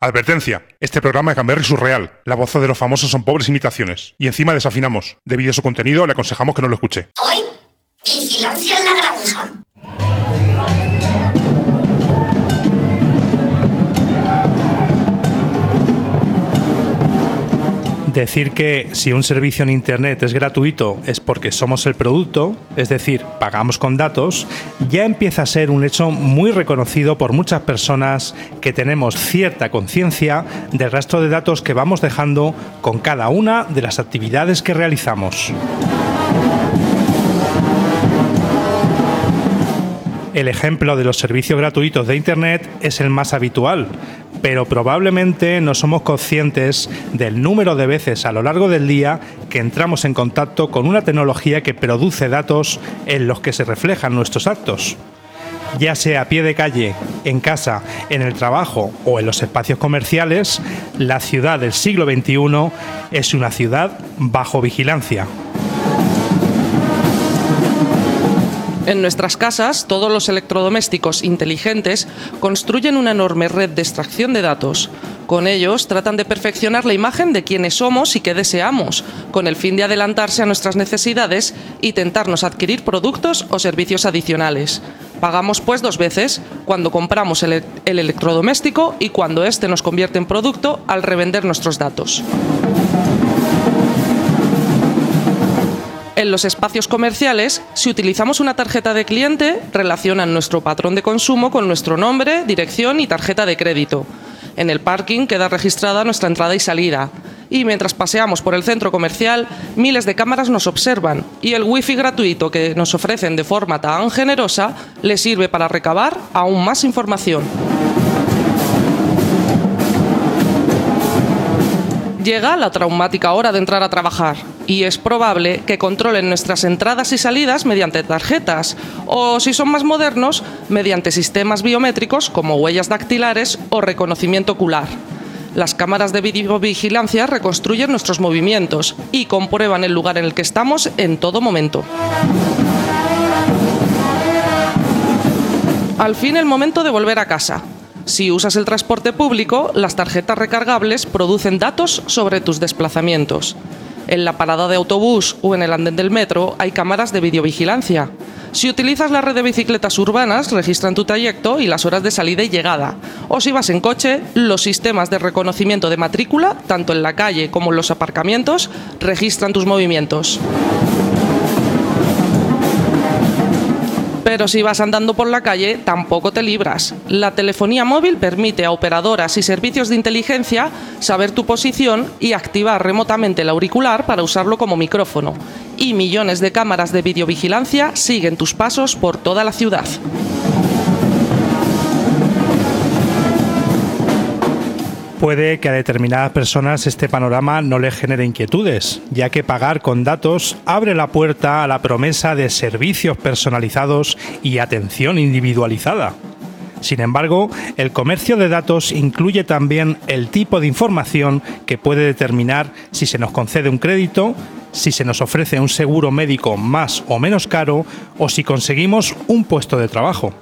Advertencia, este programa es Gamberry surreal. La voz de los famosos son pobres imitaciones. Y encima desafinamos. Debido a su contenido, le aconsejamos que no lo escuche. Hoy, vigilancia en la Decir que si un servicio en Internet es gratuito es porque somos el producto, es decir, pagamos con datos, ya empieza a ser un hecho muy reconocido por muchas personas que tenemos cierta conciencia del rastro de datos que vamos dejando con cada una de las actividades que realizamos. El ejemplo de los servicios gratuitos de Internet es el más habitual, pero probablemente no somos conscientes del número de veces a lo largo del día que entramos en contacto con una tecnología que produce datos en los que se reflejan nuestros actos. Ya sea a pie de calle, en casa, en el trabajo o en los espacios comerciales, la ciudad del siglo XXI es una ciudad bajo vigilancia. En nuestras casas, todos los electrodomésticos inteligentes construyen una enorme red de extracción de datos. Con ellos tratan de perfeccionar la imagen de quiénes somos y qué deseamos, con el fin de adelantarse a nuestras necesidades y tentarnos adquirir productos o servicios adicionales. Pagamos pues dos veces, cuando compramos el, el electrodoméstico y cuando éste nos convierte en producto al revender nuestros datos. En los espacios comerciales, si utilizamos una tarjeta de cliente, relacionan nuestro patrón de consumo con nuestro nombre, dirección y tarjeta de crédito. En el parking queda registrada nuestra entrada y salida. Y mientras paseamos por el centro comercial, miles de cámaras nos observan y el wifi gratuito que nos ofrecen de forma tan generosa les sirve para recabar aún más información. Llega la traumática hora de entrar a trabajar y es probable que controlen nuestras entradas y salidas mediante tarjetas o, si son más modernos, mediante sistemas biométricos como huellas dactilares o reconocimiento ocular. Las cámaras de videovigilancia reconstruyen nuestros movimientos y comprueban el lugar en el que estamos en todo momento. Al fin el momento de volver a casa. Si usas el transporte público, las tarjetas recargables producen datos sobre tus desplazamientos. En la parada de autobús o en el andén del metro hay cámaras de videovigilancia. Si utilizas la red de bicicletas urbanas, registran tu trayecto y las horas de salida y llegada. O si vas en coche, los sistemas de reconocimiento de matrícula, tanto en la calle como en los aparcamientos, registran tus movimientos. Pero si vas andando por la calle, tampoco te libras. La telefonía móvil permite a operadoras y servicios de inteligencia saber tu posición y activar remotamente el auricular para usarlo como micrófono. Y millones de cámaras de videovigilancia siguen tus pasos por toda la ciudad. Puede que a determinadas personas este panorama no les genere inquietudes, ya que pagar con datos abre la puerta a la promesa de servicios personalizados y atención individualizada. Sin embargo, el comercio de datos incluye también el tipo de información que puede determinar si se nos concede un crédito, si se nos ofrece un seguro médico más o menos caro o si conseguimos un puesto de trabajo.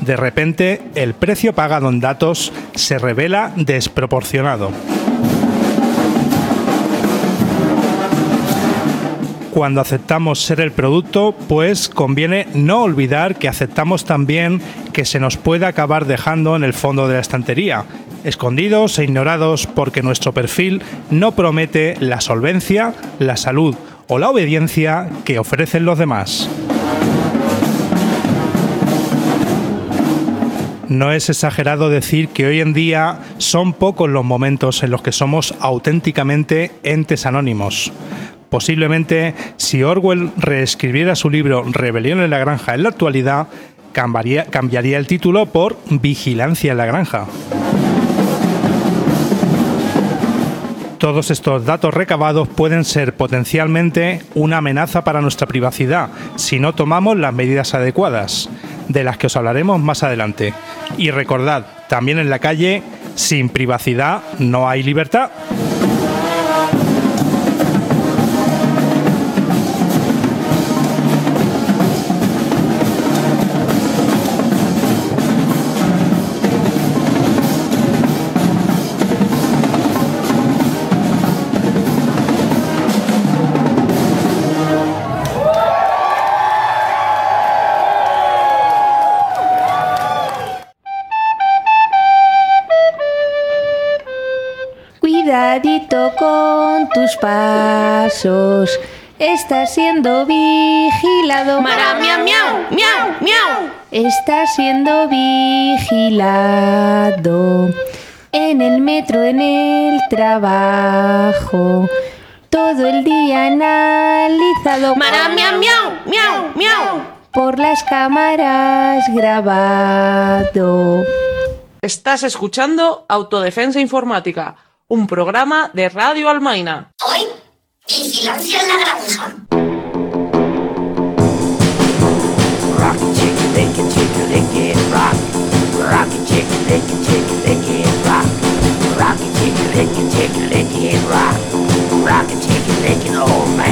De repente, el precio pagado en datos se revela desproporcionado. Cuando aceptamos ser el producto, pues conviene no olvidar que aceptamos también que se nos puede acabar dejando en el fondo de la estantería, escondidos e ignorados porque nuestro perfil no promete la solvencia, la salud o la obediencia que ofrecen los demás. No es exagerado decir que hoy en día son pocos los momentos en los que somos auténticamente entes anónimos. Posiblemente, si Orwell reescribiera su libro Rebelión en la Granja en la actualidad, cambiaría, el título por Vigilancia en la Granja. Todos estos datos recabados pueden ser potencialmente una amenaza para nuestra privacidad si no tomamos las medidas adecuadas, de las que os hablaremos más adelante. Y recordad, también en la calle, sin privacidad no hay libertad. Con tus pasos. Estás siendo vigilado. Mara, miau, miau, miau, miau. Estás siendo vigilado. En el metro, en el trabajo. Todo el día analizado. Mara, miau, miau, miau, miau. Por las cámaras grabado. Estás escuchando Autodefensa Informática, un programa de Radio Almaina. Hoy, vigilancia en la granja. Rock lick lick rock. Rock lick lick rock. Rock lick lick rock. Rock lick man,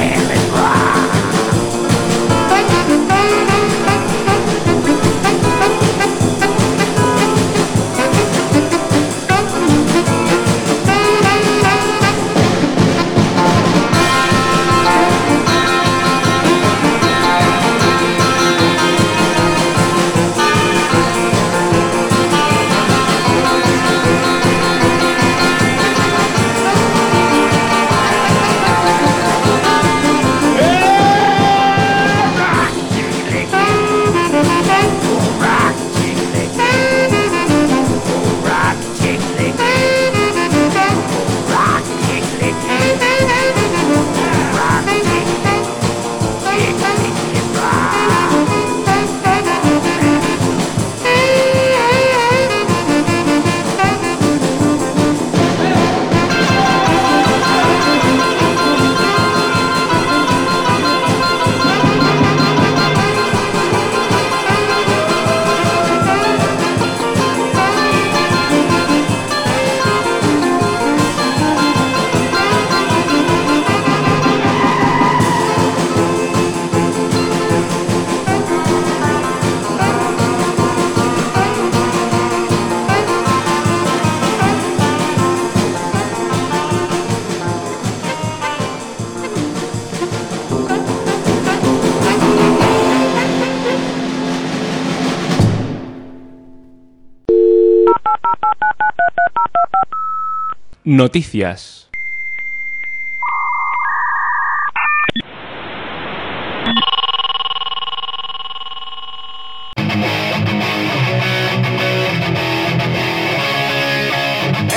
Noticias.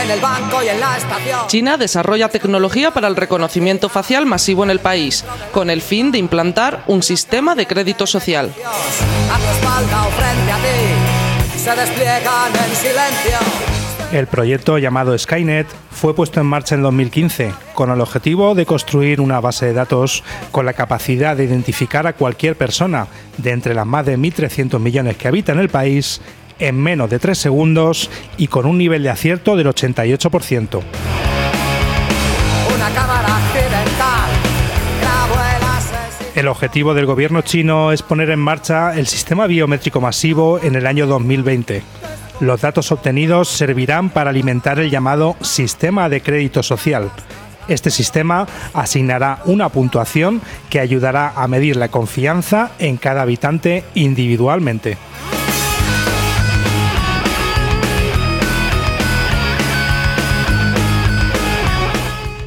En el banco y en la estación. China desarrolla tecnología para el reconocimiento facial masivo en el país, con el fin de implantar un sistema de crédito social. A tu espalda o frente a ti. Se despliegan en silencio. El proyecto llamado Skynet fue puesto en marcha en 2015 con el objetivo de construir una base de datos con la capacidad de identificar a cualquier persona de entre las más de 1.300 millones que habitan el país en menos de 3 segundos y con un nivel de acierto del 88%. Una cámara accidental. Grabó el asesino. El objetivo del gobierno chino es poner en marcha el sistema biométrico masivo en el año 2020. Los datos obtenidos servirán para alimentar el llamado sistema de crédito social. Este sistema asignará una puntuación que ayudará a medir la confianza en cada habitante individualmente.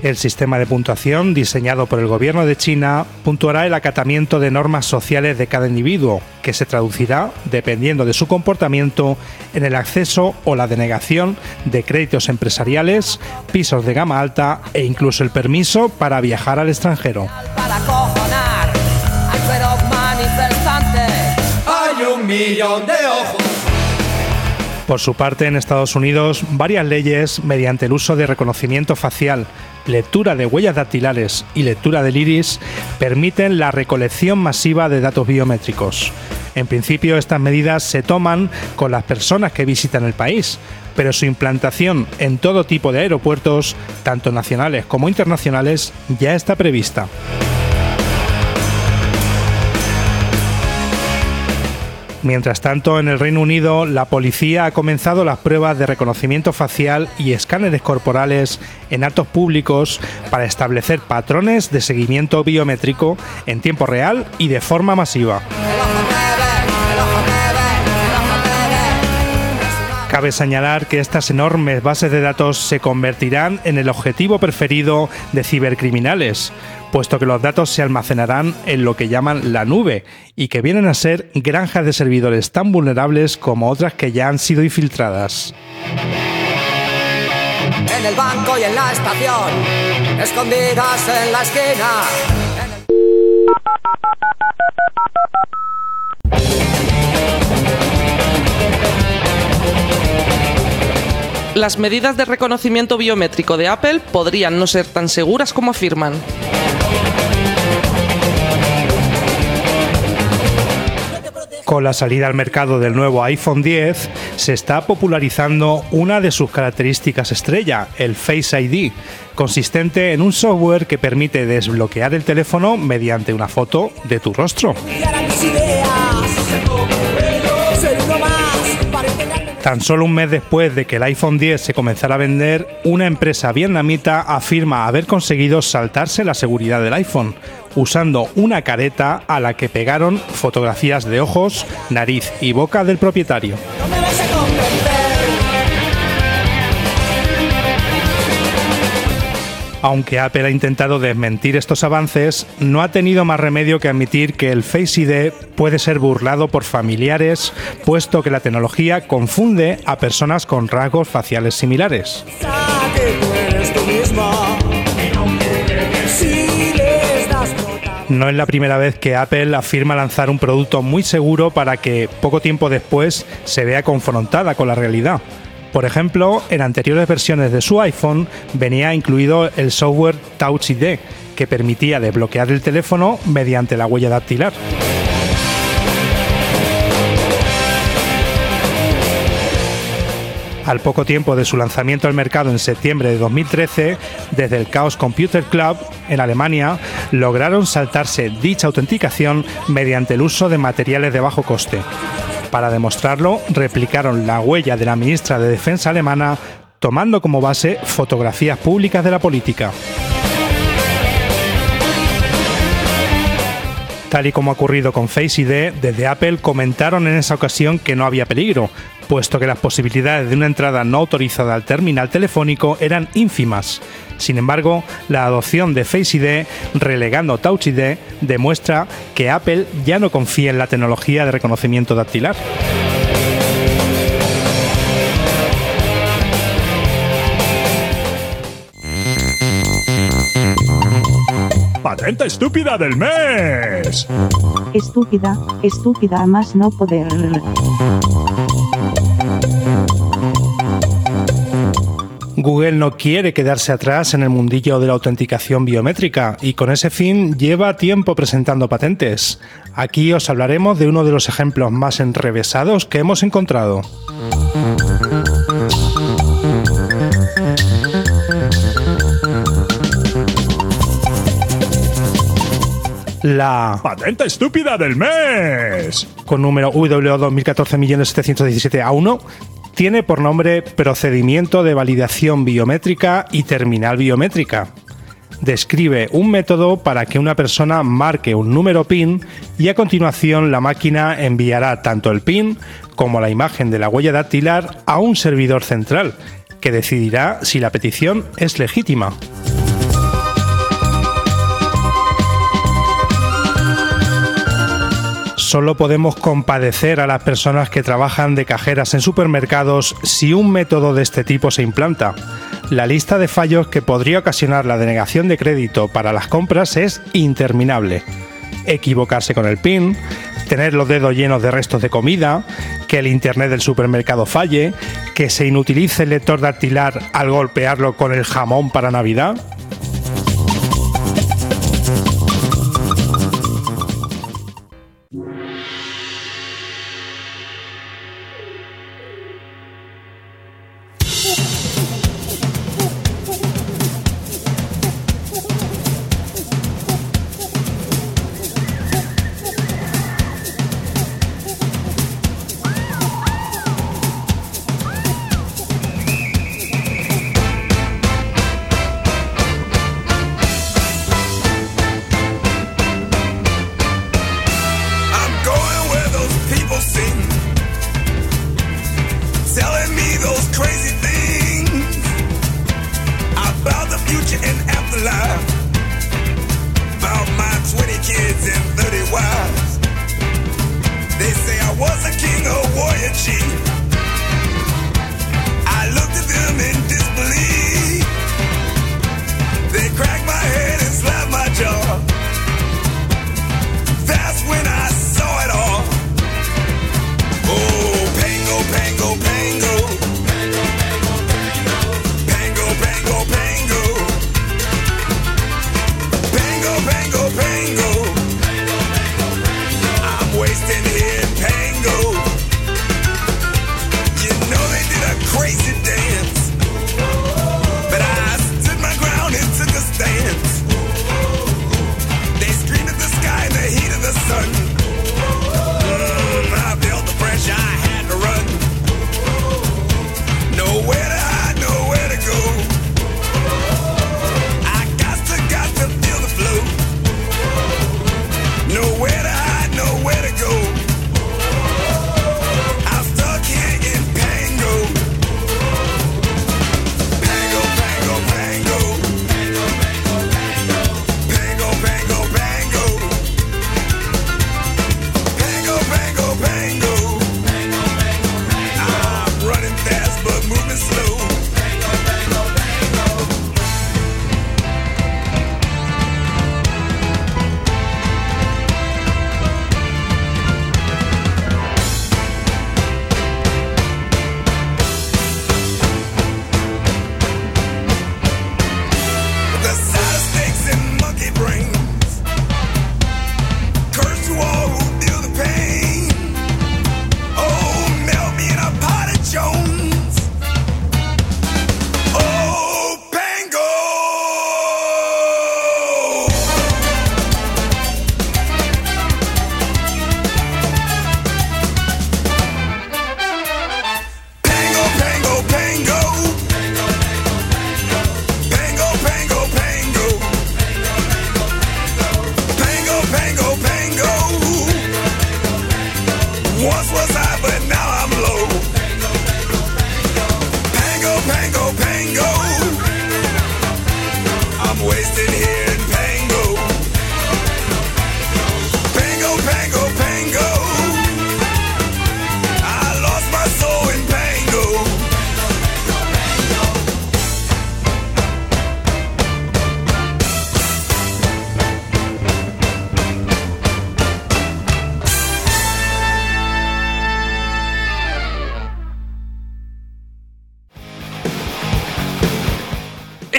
El sistema de puntuación diseñado por el gobierno de China puntuará el acatamiento de normas sociales de cada individuo, que se traducirá, dependiendo de su comportamiento, en el acceso o la denegación de créditos empresariales, pisos de gama alta e incluso el permiso para viajar al extranjero. Por su parte, en Estados Unidos, varias leyes, mediante el uso de reconocimiento facial, lectura de huellas dactilares y lectura del iris, permiten la recolección masiva de datos biométricos. En principio, estas medidas se toman con las personas que visitan el país, pero su implantación en todo tipo de aeropuertos, tanto nacionales como internacionales, ya está prevista. Mientras tanto, en el Reino Unido, la policía ha comenzado las pruebas de reconocimiento facial y escáneres corporales en actos públicos para establecer patrones de seguimiento biométrico en tiempo real y de forma masiva. Cabe señalar que estas enormes bases de datos se convertirán en el objetivo preferido de cibercriminales, puesto que los datos se almacenarán en lo que llaman la nube y que vienen a ser granjas de servidores tan vulnerables como otras que ya han sido infiltradas. En el banco y en la estación, escondidas en la esquina. Las medidas de reconocimiento biométrico de Apple podrían no ser tan seguras como afirman. Con la salida al mercado del nuevo iPhone 10, se está popularizando una de sus características estrella, el Face ID, consistente en un software que permite desbloquear el teléfono mediante una foto de tu rostro. Tan solo un mes después de que el iPhone 10 se comenzara a vender, una empresa vietnamita afirma haber conseguido saltarse la seguridad del iPhone, usando una careta a la que pegaron fotografías de ojos, nariz y boca del propietario. Aunque Apple ha intentado desmentir estos avances, no ha tenido más remedio que admitir que el Face ID puede ser burlado por familiares, puesto que la tecnología confunde a personas con rasgos faciales similares. No es la primera vez que Apple afirma lanzar un producto muy seguro para que poco tiempo después se vea confrontada con la realidad. Por ejemplo, en anteriores versiones de su iPhone venía incluido el software Touch ID, que permitía desbloquear el teléfono mediante la huella dactilar. Al poco tiempo de su lanzamiento al mercado en septiembre de 2013, desde el Chaos Computer Club en Alemania, lograron saltarse dicha autenticación mediante el uso de materiales de bajo coste. Para demostrarlo, replicaron la huella de la ministra de Defensa alemana tomando como base fotografías públicas de la política. Tal y como ha ocurrido con Face ID, desde Apple comentaron en esa ocasión que no había peligro, puesto que las posibilidades de una entrada no autorizada al terminal telefónico eran ínfimas. Sin embargo, la adopción de Face ID, relegando Touch ID, demuestra que Apple ya no confía en la tecnología de reconocimiento dactilar. ¡Patente estúpida del mes! Estúpida, estúpida a más no poder. Google no quiere quedarse atrás en el mundillo de la autenticación biométrica y con ese fin lleva tiempo presentando patentes. Aquí os hablaremos de uno de los ejemplos más enrevesados que hemos encontrado. La ¡Patente estúpida del mes! con número WO 2014-717A1 tiene por nombre Procedimiento de Validación Biométrica y Terminal Biométrica. Describe un método para que una persona marque un número PIN y a continuación la máquina enviará tanto el PIN como la imagen de la huella dactilar a un servidor central, que decidirá si la petición es legítima. Solo podemos compadecer a las personas que trabajan de cajeras en supermercados si un método de este tipo se implanta. La lista de fallos que podría ocasionar la denegación de crédito para las compras es interminable. Equivocarse con el PIN, tener los dedos llenos de restos de comida, que el internet del supermercado falle, que se inutilice el lector dactilar al golpearlo con el jamón para Navidad.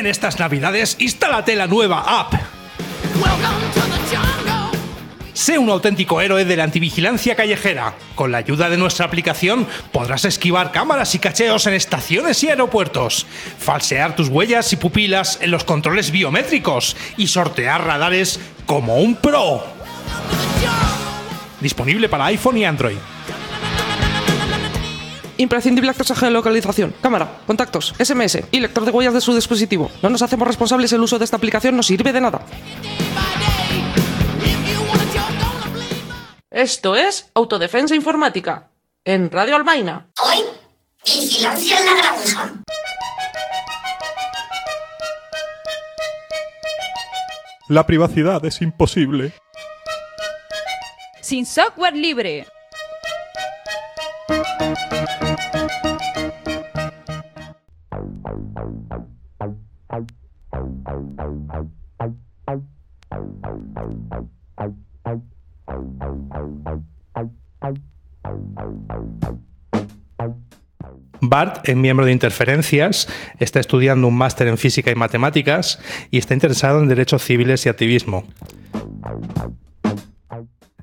En estas navidades, instálate la nueva app. Sé un auténtico héroe de la antivigilancia callejera. Con la ayuda de nuestra aplicación podrás esquivar cámaras y cacheos en estaciones y aeropuertos, falsear tus huellas y pupilas en los controles biométricos y sortear radares como un pro. Disponible para iPhone y Android. Imprescindible acceso a geolocalización, cámara, contactos, SMS y lector de huellas de su dispositivo. No nos hacemos responsables el uso de esta aplicación, no sirve de nada. Esto es Autodefensa Informática, en Radio Albaina. Hoy, vigilancia en la granja. La privacidad es imposible. Sin software libre. Bart es miembro de Interferencias, está estudiando un máster en física y matemáticas y está interesado en derechos civiles y activismo.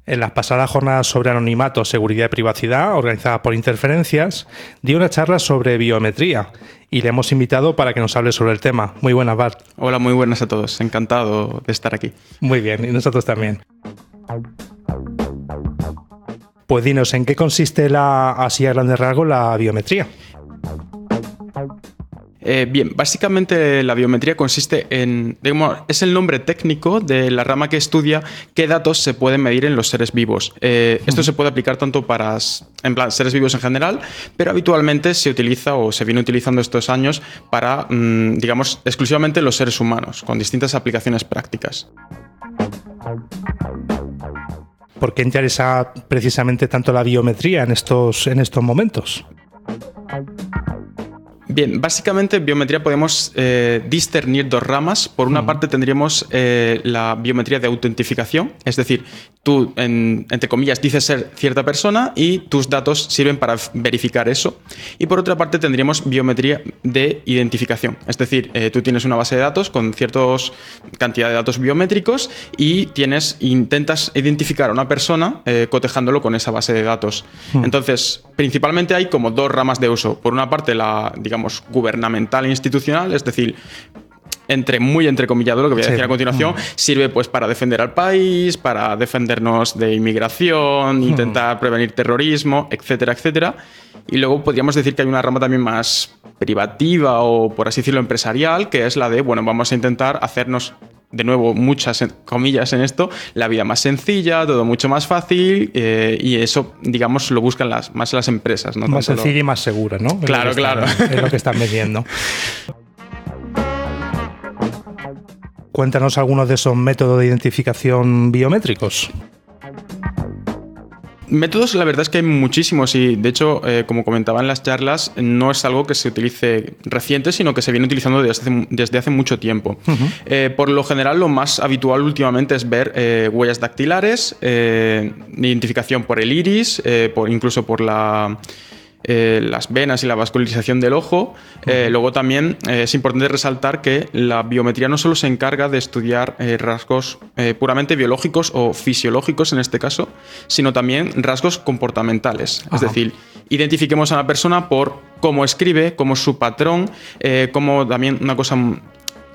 En las pasadas jornadas sobre anonimato, seguridad y privacidad, organizadas por Interferencias, dio una charla sobre biometría y le hemos invitado para que nos hable sobre el tema. Muy buenas, Bart. Hola, muy buenas a todos. Encantado de estar aquí. Muy bien, y nosotros también. Pues dinos, ¿en qué consiste la, así a grandes rasgos la biometría? Eh, bien, básicamente la biometría consiste en, digamos, es el nombre técnico de la rama que estudia qué datos se pueden medir en los seres vivos. Eh, esto se puede aplicar tanto para en plan, seres vivos en general, pero habitualmente se utiliza o se viene utilizando estos años para, mm, digamos, exclusivamente los seres humanos, con distintas aplicaciones prácticas. ¿Por qué interesa precisamente tanto la biometría en estos, en estos momentos? Bien, básicamente en biometría podemos eh, discernir dos ramas. Por una parte tendríamos eh, la biometría de autentificación, es decir, tú, entre comillas, dices ser cierta persona y tus datos sirven para verificar eso. Y por otra parte tendríamos biometría de identificación, es decir, eh, tú tienes una base de datos con cierta cantidad de datos biométricos y tienes, intentas identificar a una persona cotejándolo con esa base de datos. Entonces, principalmente hay como dos ramas de uso. Por una parte, la, digamos, gubernamental e institucional, es decir, entre muy entrecomillado lo que voy a decir a continuación, sirve pues para defender al país, para defendernos de inmigración, intentar prevenir terrorismo, etcétera, etcétera. Y luego podríamos decir que hay una rama también más privativa o por así decirlo empresarial, que es la de, bueno, vamos a intentar hacernos de nuevo, muchas comillas en esto, la vida más sencilla, todo mucho más fácil eh, y eso, digamos, lo buscan las, más las empresas. ¿no? Más sencilla y más segura, ¿no? Claro, claro. es lo que están vendiendo. Cuéntanos algunos de esos métodos de identificación biométricos. Métodos, la verdad es que hay muchísimos y de hecho, eh, como comentaba en las charlas, no es algo que se utilice reciente, sino que se viene utilizando desde hace, desde hace mucho tiempo. Eh, por lo general, lo más habitual últimamente es ver eh, huellas dactilares, identificación por el iris, por, incluso por la eh, las venas y la vascularización del ojo. Eh, luego también eh, es importante resaltar que la biometría no solo se encarga de estudiar rasgos puramente biológicos o fisiológicos en este caso, sino también rasgos comportamentales. Es decir, identifiquemos a una persona por cómo escribe, cómo es su patrón, como también una cosa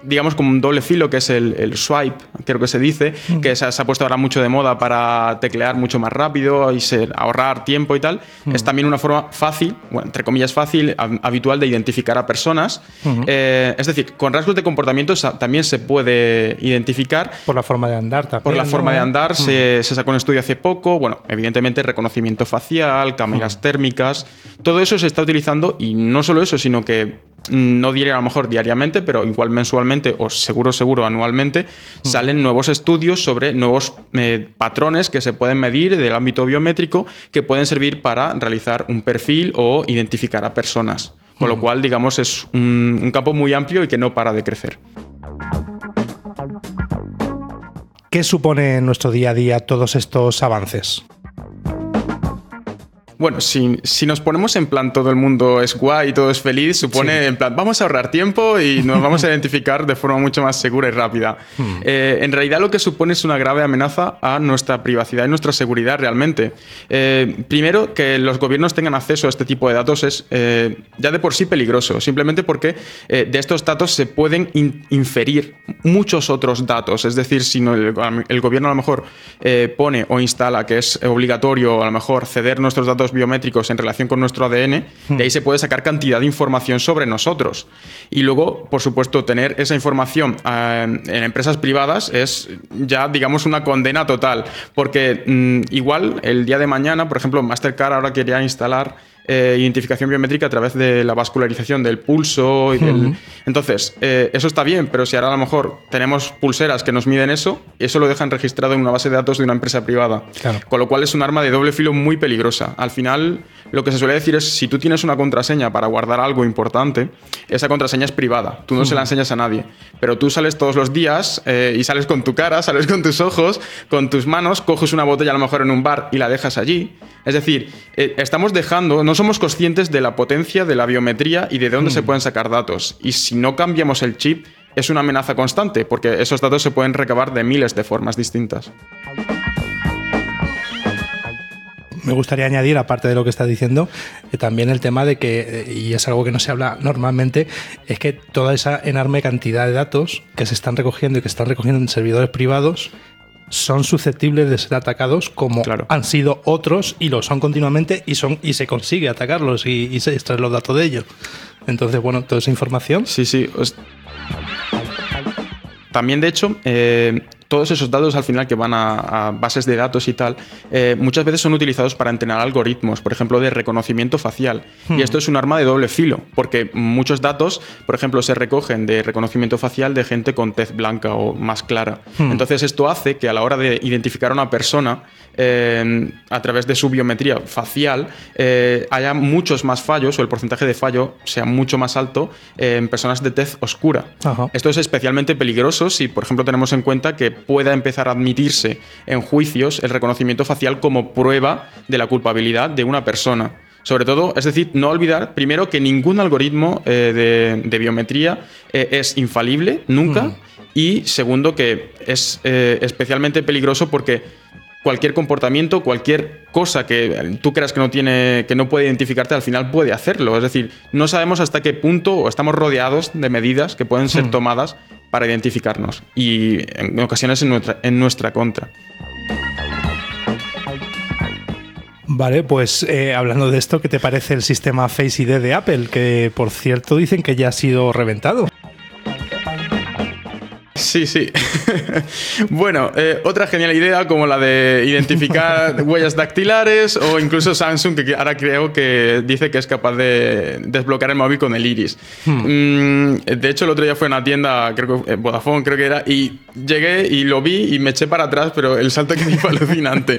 digamos, como un doble filo, que es el, swipe, creo que se dice, mm. que se, ha puesto ahora mucho de moda para teclear mucho más rápido y ser, ahorrar tiempo y tal, mm. es también una forma fácil, bueno, entre comillas fácil, habitual de identificar a personas. Eh, es decir, con rasgos de comportamiento también se puede identificar. Por la forma de andar también. Por la forma de andar, se, se, sacó un estudio hace poco, bueno, evidentemente reconocimiento facial, cámaras térmicas, todo eso se está utilizando y no solo eso, sino que no diría a lo mejor diariamente, pero igual mensualmente o seguro, seguro anualmente, mm. salen nuevos estudios sobre nuevos eh, patrones que se pueden medir del ámbito biométrico que pueden servir para realizar un perfil o identificar a personas. Con lo mm. cual, digamos, es un, un campo muy amplio y que no para de crecer. ¿Qué supone en nuestro día a día todos estos avances? Bueno, si, si, nos ponemos en plan todo el mundo es guay, todo es feliz, supone en plan vamos a ahorrar tiempo y nos vamos a identificar de forma mucho más segura y rápida. Hmm. Eh, en realidad lo que supone es una grave amenaza a nuestra privacidad y nuestra seguridad realmente. Eh, primero, que los gobiernos tengan acceso a este tipo de datos es eh, ya de por sí peligroso, simplemente porque de estos datos se pueden inferir muchos otros datos. Es decir, si el, el, gobierno a lo mejor pone o instala que es obligatorio a lo mejor ceder nuestros datos biométricos en relación con nuestro ADN, de ahí se puede sacar cantidad de información sobre nosotros. Y luego, por supuesto, tener esa información eh, en empresas privadas es ya, digamos, una condena total. Porque mm, igual el día de mañana, por ejemplo, Mastercard ahora quería instalar eh, identificación biométrica a través de la vascularización del pulso. Y del... Entonces, eh, eso está bien, pero si ahora a lo mejor tenemos pulseras que nos miden eso, eso lo dejan registrado en una base de datos de una empresa privada. Con lo cual es un arma de doble filo muy peligrosa. Al final, lo que se suele decir es, si tú tienes una contraseña para guardar algo importante, esa contraseña es privada, tú no se la enseñas a nadie, pero tú sales todos los días eh, y sales con tu cara, sales con tus ojos, con tus manos, coges una botella a lo mejor en un bar y la dejas allí. Es decir, estamos dejando, no no somos conscientes de la potencia de la biometría y de dónde se pueden sacar datos. Y si no cambiamos el chip, es una amenaza constante, porque esos datos se pueden recabar de miles de formas distintas. me gustaría añadir, aparte de lo que está diciendo, eh, también el tema de que, eh, y es algo que no se habla normalmente, es que toda esa enorme cantidad de datos que se están recogiendo y que están recogiendo en servidores privados son susceptibles de ser atacados como han sido otros y lo son continuamente y son y se consigue atacarlos y, y se extraer los datos de ellos. Entonces, bueno, toda esa información. Sí, sí. También, de hecho, eh, todos esos datos al final que van a, a bases de datos y tal, eh, muchas veces son utilizados para entrenar algoritmos, por ejemplo, de reconocimiento facial. Hmm. Y esto es un arma de doble filo, porque muchos datos, por ejemplo, se recogen de reconocimiento facial de gente con tez blanca o más clara. Hmm. Entonces, esto hace que a la hora de identificar a una persona, eh, a través de su biometría facial, eh, haya muchos más fallos o el porcentaje de fallo sea mucho más alto en personas de tez oscura. Ajá. Esto es especialmente peligroso si, por ejemplo, tenemos en cuenta que pueda empezar a admitirse en juicios el reconocimiento facial como prueba de la culpabilidad de una persona. Sobre todo, es decir, no olvidar, primero, que ningún algoritmo eh, de, de biometría eh, es infalible, nunca. Mm. Y segundo, que es eh, especialmente peligroso porque cualquier comportamiento, cualquier cosa que tú creas que no tiene, que no puede identificarte, al final puede hacerlo. Es decir, no sabemos hasta qué punto o estamos rodeados de medidas que pueden ser tomadas para identificarnos y en ocasiones en nuestra, en nuestra contra. Vale, pues eh, hablando de esto, ¿qué te parece el sistema Face ID de Apple? Que por cierto dicen que ya ha sido reventado. Sí, sí. bueno, eh, otra genial idea como la de identificar huellas dactilares o incluso Samsung que ahora creo que dice que es capaz de desbloquear el móvil con el iris. Mm, de hecho, el otro día fue a una tienda, creo que eh, Vodafone creo que era, y llegué y lo vi y me eché para atrás, pero el salto que di fue alucinante.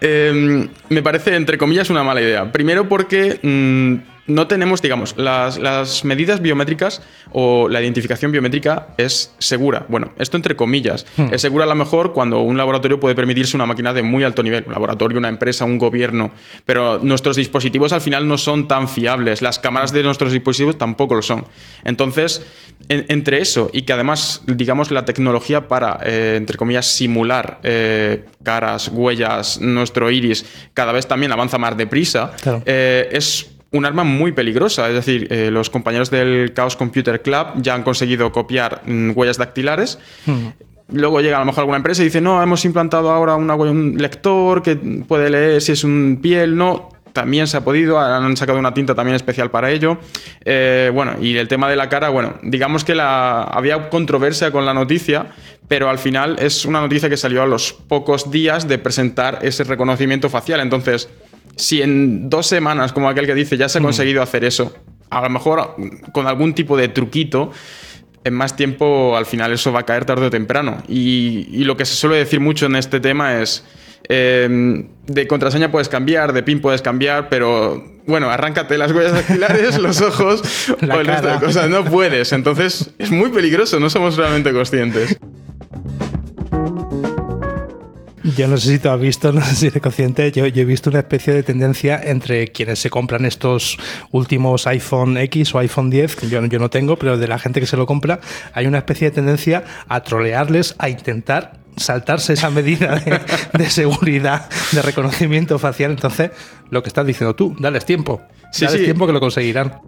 Eh, me parece, entre comillas, una mala idea. Primero porque... mm, no tenemos, digamos, las, las medidas biométricas o la identificación biométrica es segura. Bueno, esto entre comillas. Hmm. Es segura a lo mejor cuando un laboratorio puede permitirse una máquina de muy alto nivel. Un laboratorio, una empresa, un gobierno. Pero nuestros dispositivos al final no son tan fiables. Las cámaras de nuestros dispositivos tampoco lo son. Entonces, en- entre eso y que además, digamos, la tecnología para, eh, entre comillas, simular eh, caras, huellas, nuestro iris, cada vez también avanza más deprisa, Claro. eh, es un arma muy peligrosa. Es decir, eh, los compañeros del Chaos Computer Club ya han conseguido copiar mm, huellas dactilares. Luego llega a lo mejor alguna empresa y dice, no, hemos implantado ahora una un lector que puede leer si es un piel, no. También se ha podido, han sacado una tinta también especial para ello. Eh, bueno, y el tema de la cara, bueno, digamos que la, había controversia con la noticia, pero al final es una noticia que salió a los pocos días de presentar ese reconocimiento facial. Entonces, si en dos semanas, como aquel que dice, ya se ha conseguido hacer eso, a lo mejor con algún tipo de truquito, en más tiempo al final eso va a caer tarde o temprano. Y, y lo que se suele decir mucho en este tema es, eh, de contraseña puedes cambiar, de PIN puedes cambiar, pero bueno, arráncate las huellas dactilares, los ojos La o el resto de cosas. No puedes. Entonces es muy peligroso, no somos realmente conscientes. Yo no sé si tú has visto, no sé si eres consciente, yo, yo he visto una especie de tendencia entre quienes se compran estos últimos iPhone X o iPhone 10, yo, yo no tengo, pero de la gente que se lo compra, hay una especie de tendencia a trolearles, a intentar saltarse esa medida de, de seguridad, de reconocimiento facial. Entonces, lo que estás diciendo tú, dales tiempo. Sí, dales sí. tiempo que lo conseguirán.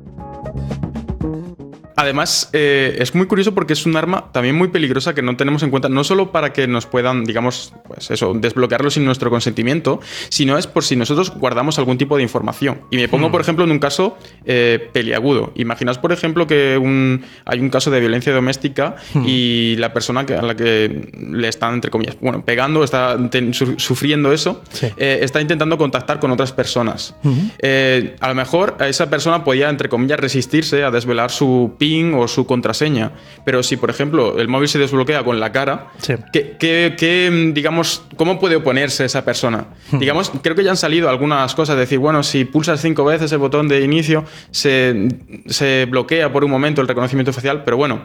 Además, eh, es muy curioso porque es un arma también muy peligrosa que no tenemos en cuenta, no solo para que nos puedan, digamos, pues eso, desbloquearlo sin nuestro consentimiento, sino es por si nosotros guardamos algún tipo de información. Y me pongo, Hmm. por ejemplo, en un caso eh, peliagudo. Imaginaos, por ejemplo, que un- hay un caso de violencia doméstica Hmm. y la persona que, a la que le están, entre comillas, bueno, pegando, está ten- su- sufriendo eso, eh, está intentando contactar con otras personas. Eh, a lo mejor a esa persona podía, entre comillas, resistirse a desvelar su PIN o su contraseña. Pero si, por ejemplo, el móvil se desbloquea con la cara, ¿qué, qué- qué, digamos, ¿cómo puede oponerse esa persona? Digamos, creo que ya han salido algunas cosas, decir, bueno, si pulsas cinco veces el botón de inicio, se, se bloquea por un momento el reconocimiento facial, pero bueno.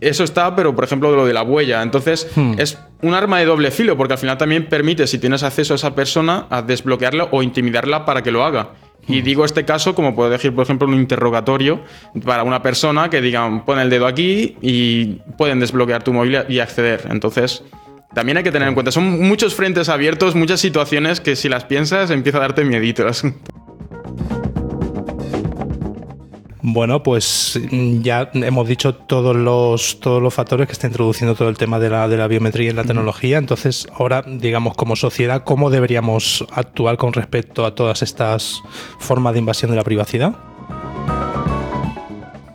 Eso está, pero por ejemplo lo de la huella. Entonces es un arma de doble filo, porque al final también permite, si tienes acceso a esa persona, a desbloquearla o intimidarla para que lo haga. Y digo este caso como puedo decir, por ejemplo, un interrogatorio para una persona que digan, pon el dedo aquí y pueden desbloquear tu móvil y acceder. Entonces, también hay que tener en cuenta, son muchos frentes abiertos, muchas situaciones que si las piensas empieza a darte miedito Bueno, pues mm, ya hemos dicho todos los, todos los factores que está introduciendo todo el tema de la, de la biometría y la tecnología. Entonces, ahora, digamos, como sociedad, ¿cómo deberíamos actuar con respecto a todas estas formas de invasión de la privacidad?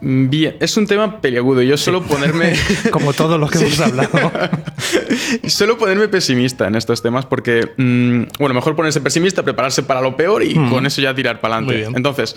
Bien, es un tema peliagudo. Yo suelo ponerme. Como todos los que hemos hablado. suelo ponerme pesimista en estos temas porque, mm, bueno, mejor ponerse pesimista, prepararse para lo peor y Mm. con eso ya tirar para adelante. Entonces,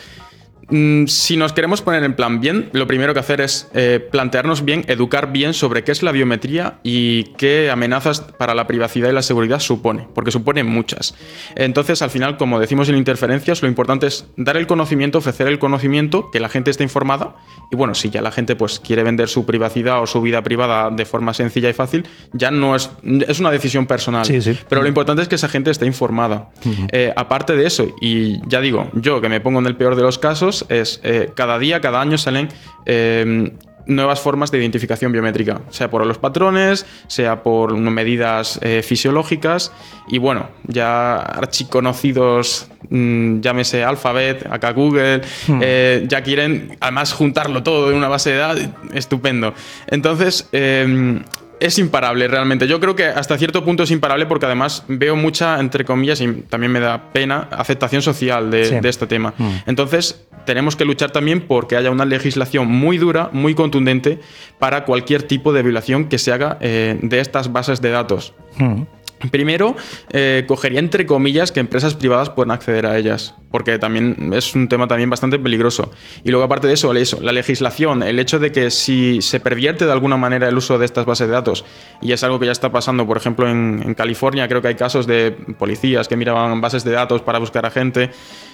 si nos queremos poner en plan bien, lo primero que hacer es eh, plantearnos bien, educar bien sobre qué es la biometría y qué amenazas para la privacidad y la seguridad supone, porque supone muchas. Entonces, al final, como decimos en interferencias, lo importante es dar el conocimiento, ofrecer el conocimiento, que la gente esté informada y bueno, si ya la gente pues quiere vender su privacidad o su vida privada de forma sencilla y fácil, ya no es es una decisión personal. Sí, sí. Pero lo importante es que esa gente esté informada. Eh, aparte de eso, y ya digo, yo que me pongo en el peor de los casos, es eh, cada día, cada año salen eh, nuevas formas de identificación biométrica, sea por los patrones, sea por medidas eh, fisiológicas, y bueno, ya archiconocidos, mm, llámese Alphabet, acá Google, Hmm. eh, ya quieren además juntarlo todo en una base de datos, estupendo. Entonces, eh, es imparable realmente. Yo creo que hasta cierto punto es imparable porque además veo mucha, entre comillas, y también me da pena, aceptación social de, Sí. de este tema. Mm. Entonces, tenemos que luchar también porque haya una legislación muy dura, muy contundente para cualquier tipo de violación que se haga eh, de estas bases de datos. Mm. Primero, eh, cogería entre comillas que empresas privadas puedan acceder a ellas, porque también es un tema también bastante peligroso. Y luego, aparte de eso, eso, la legislación, el hecho de que si se pervierte de alguna manera el uso de estas bases de datos, y es algo que ya está pasando, por ejemplo, en, en California, creo que hay casos de policías que miraban bases de datos para buscar a gente.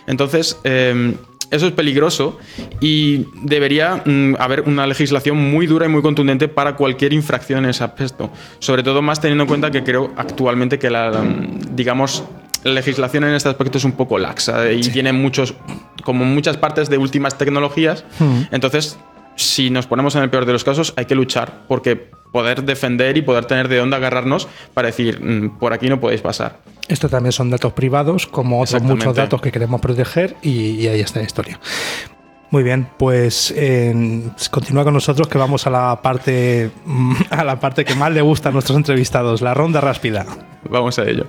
Entonces, eh, eso es peligroso y debería mm, haber una legislación muy dura y muy contundente para cualquier infracción en ese aspecto. Sobre todo más teniendo en cuenta que creo actualmente que la, mm, digamos, la legislación en este aspecto es un poco laxa y tiene muchos, como muchas partes de últimas tecnologías. Mm. Entonces, si nos ponemos en el peor de los casos, hay que luchar porque poder defender y poder tener de dónde agarrarnos para decir, mm, por aquí no podéis pasar. Esto también son datos privados, como otros muchos datos que queremos proteger, y, y ahí está la historia. Muy bien, pues eh, continúa con nosotros que vamos a la parte a la parte que más le gusta a nuestros entrevistados, la ronda rápida. Vamos a ello.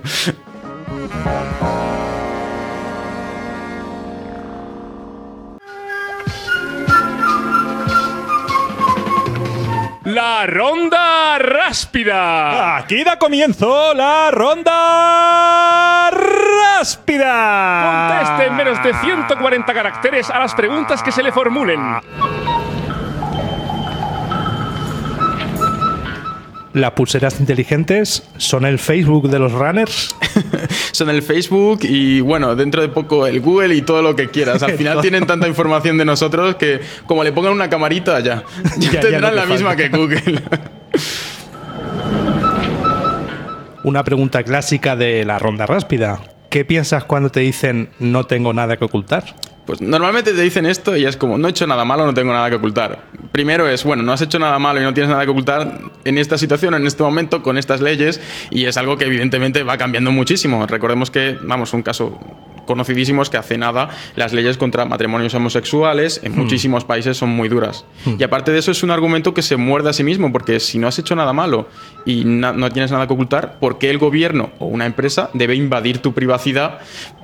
La ronda ráspida. Aquí da comienzo la ronda ráspida. Conteste en menos de 140 caracteres a las preguntas que se le formulen. Las pulseras inteligentes son el Facebook de los runners. Son el Facebook y bueno, dentro de poco el Google y todo lo que quieras. Al final tienen tanta información de nosotros que como le pongan una camarita ya, ya, Ya- ya tendrán no la misma falta. que Google. Una pregunta clásica de la ronda rápida. ¿Qué piensas cuando te dicen no tengo nada que ocultar? Pues normalmente te dicen esto y es como, no he hecho nada malo, no tengo nada que ocultar. Primero es, bueno, no has hecho nada malo y no tienes nada que ocultar en esta situación, en este momento, con estas leyes, y es algo que evidentemente va cambiando muchísimo. Recordemos que, vamos, un caso conocidísimo es que hace nada las leyes contra matrimonios homosexuales en Hmm. muchísimos países son muy duras. Hmm. Y aparte de eso es un argumento que se muerde a sí mismo, porque si no has hecho nada malo y na- no tienes nada que ocultar, ¿por qué el gobierno o una empresa debe invadir tu privacidad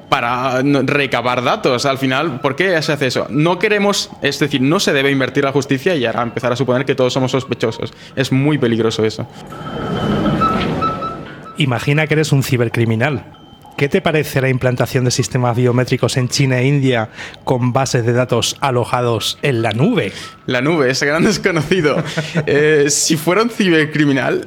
para recabar datos. Al final, ¿por qué se hace eso? No queremos, es decir, no se debe invertir la justicia y ahora empezar a suponer que todos somos sospechosos. Es muy peligroso eso. Imagina que eres un cibercriminal. ¿Qué te parece la implantación de sistemas biométricos en China e India con bases de datos alojados en la nube? La nube, ese gran desconocido. Eh, si fuera un cibercriminal,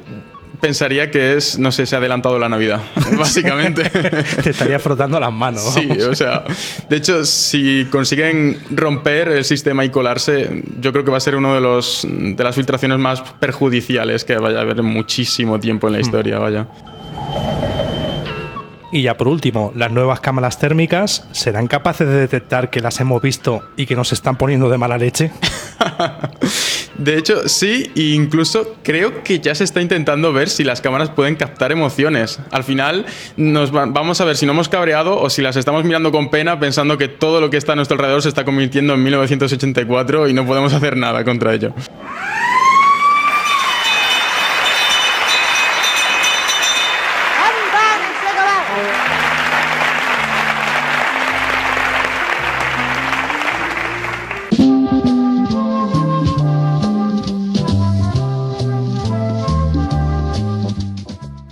pensaría que es, no sé, se ha adelantado la Navidad, básicamente. Te estaría frotando las manos. Sí, vamos. o sea, de hecho, si consiguen romper el sistema y colarse, yo creo que va a ser uno de los de las filtraciones más perjudiciales que vaya a haber en muchísimo tiempo en la historia, vaya. Y ya por último, las nuevas cámaras térmicas serán capaces de detectar que las hemos visto y que nos están poniendo de mala leche. De hecho, sí, e incluso creo que ya se está intentando ver si las cámaras pueden captar emociones. Al final, nos va- vamos a ver si no hemos cabreado o si las estamos mirando con pena pensando que todo lo que está a nuestro alrededor se está convirtiendo en 1984 y no podemos hacer nada contra ello.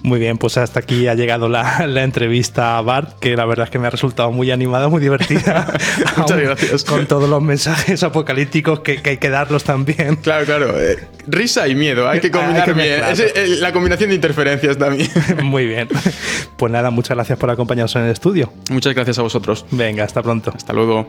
Muy bien, pues hasta aquí ha llegado la, la entrevista a Bart, que la verdad es que me ha resultado muy animada, muy divertida. Muchas gracias. Con todos los mensajes apocalípticos que, que hay que darlos también. Claro, claro. eh, risa y miedo, hay que Hay combinar que bien. mezclarlo. Es, eh, la combinación de interferencias también. Muy bien. Pues nada, muchas gracias por acompañarnos en el estudio. Muchas gracias a vosotros. Venga, hasta pronto. Hasta luego.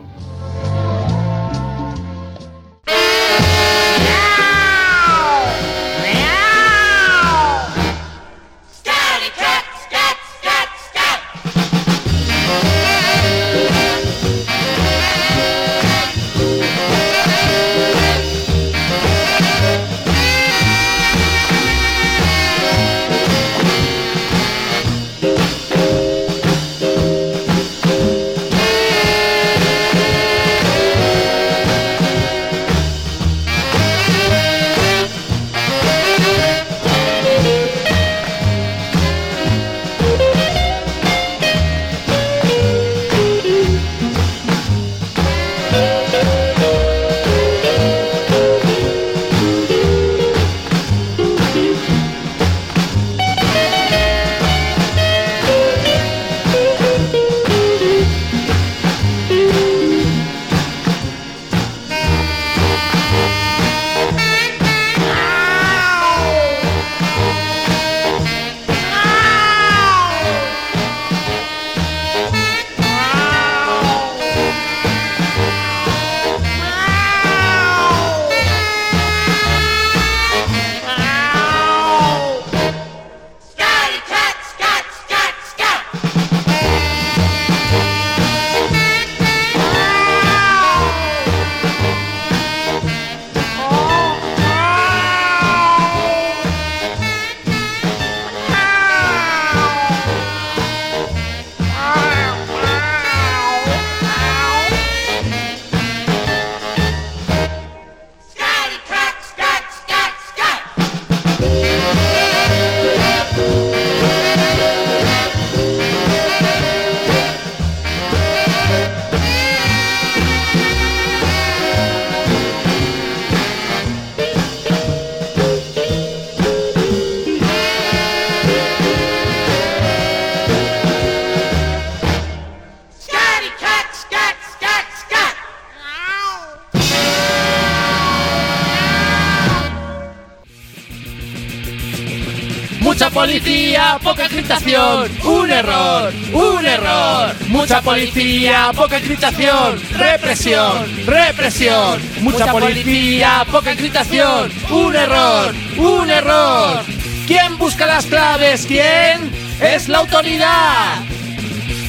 Error, un error. Mucha policía, poca encriptación. Represión, represión. Mucha policía, poca encriptación. Un error, un error. ¿Quién busca las claves? ¿Quién? Es la autoridad.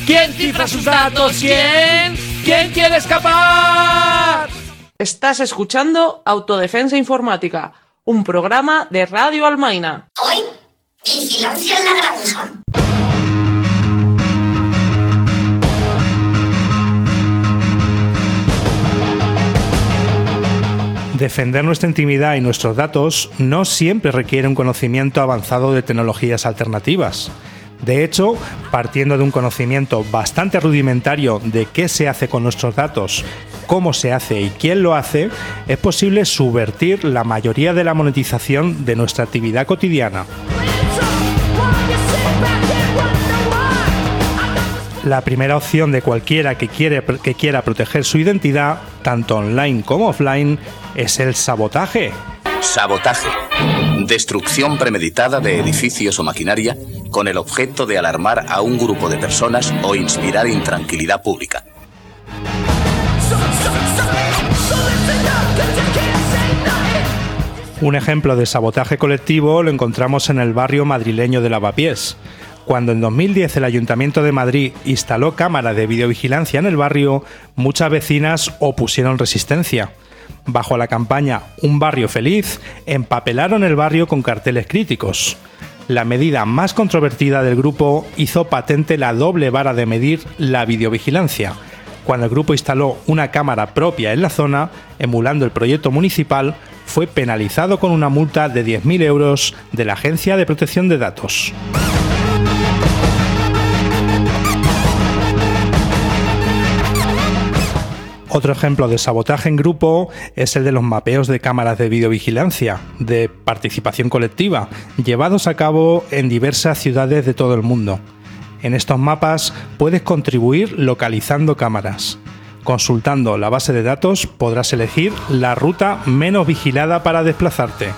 ¿Quién cifra sus datos? ¿Quién? ¿Quién quiere escapar? Estás escuchando Autodefensa Informática, un programa de Radio Almaina. Hoy, vigilancia en la granja. Defender nuestra intimidad y nuestros datos no siempre requiere un conocimiento avanzado de tecnologías alternativas. De hecho, partiendo de un conocimiento bastante rudimentario de qué se hace con nuestros datos, cómo se hace y quién lo hace, es posible subvertir la mayoría de la monetización de nuestra actividad cotidiana. La primera opción de cualquiera que, quiere, que quiera proteger su identidad, tanto online como offline, es el sabotaje. Sabotaje. Destrucción premeditada de edificios o maquinaria con el objeto de alarmar a un grupo de personas o inspirar intranquilidad pública. Un ejemplo de sabotaje colectivo lo encontramos en el barrio madrileño de Lavapiés, Cuando en 2010 el Ayuntamiento de Madrid instaló cámaras de videovigilancia en el barrio, muchas vecinas opusieron resistencia. Bajo la campaña Un barrio feliz, empapelaron el barrio con carteles críticos. La medida más controvertida del grupo hizo patente la doble vara de medir la videovigilancia. Cuando el grupo instaló una cámara propia en la zona, emulando el proyecto municipal, fue penalizado con una multa de 10.000 euros de la Agencia de Protección de Datos. Otro ejemplo de sabotaje en grupo es el de los mapeos de cámaras de videovigilancia de participación colectiva, llevados a cabo en diversas ciudades de todo el mundo. En estos mapas puedes contribuir localizando cámaras. Consultando la base de datos podrás elegir la ruta menos vigilada para desplazarte.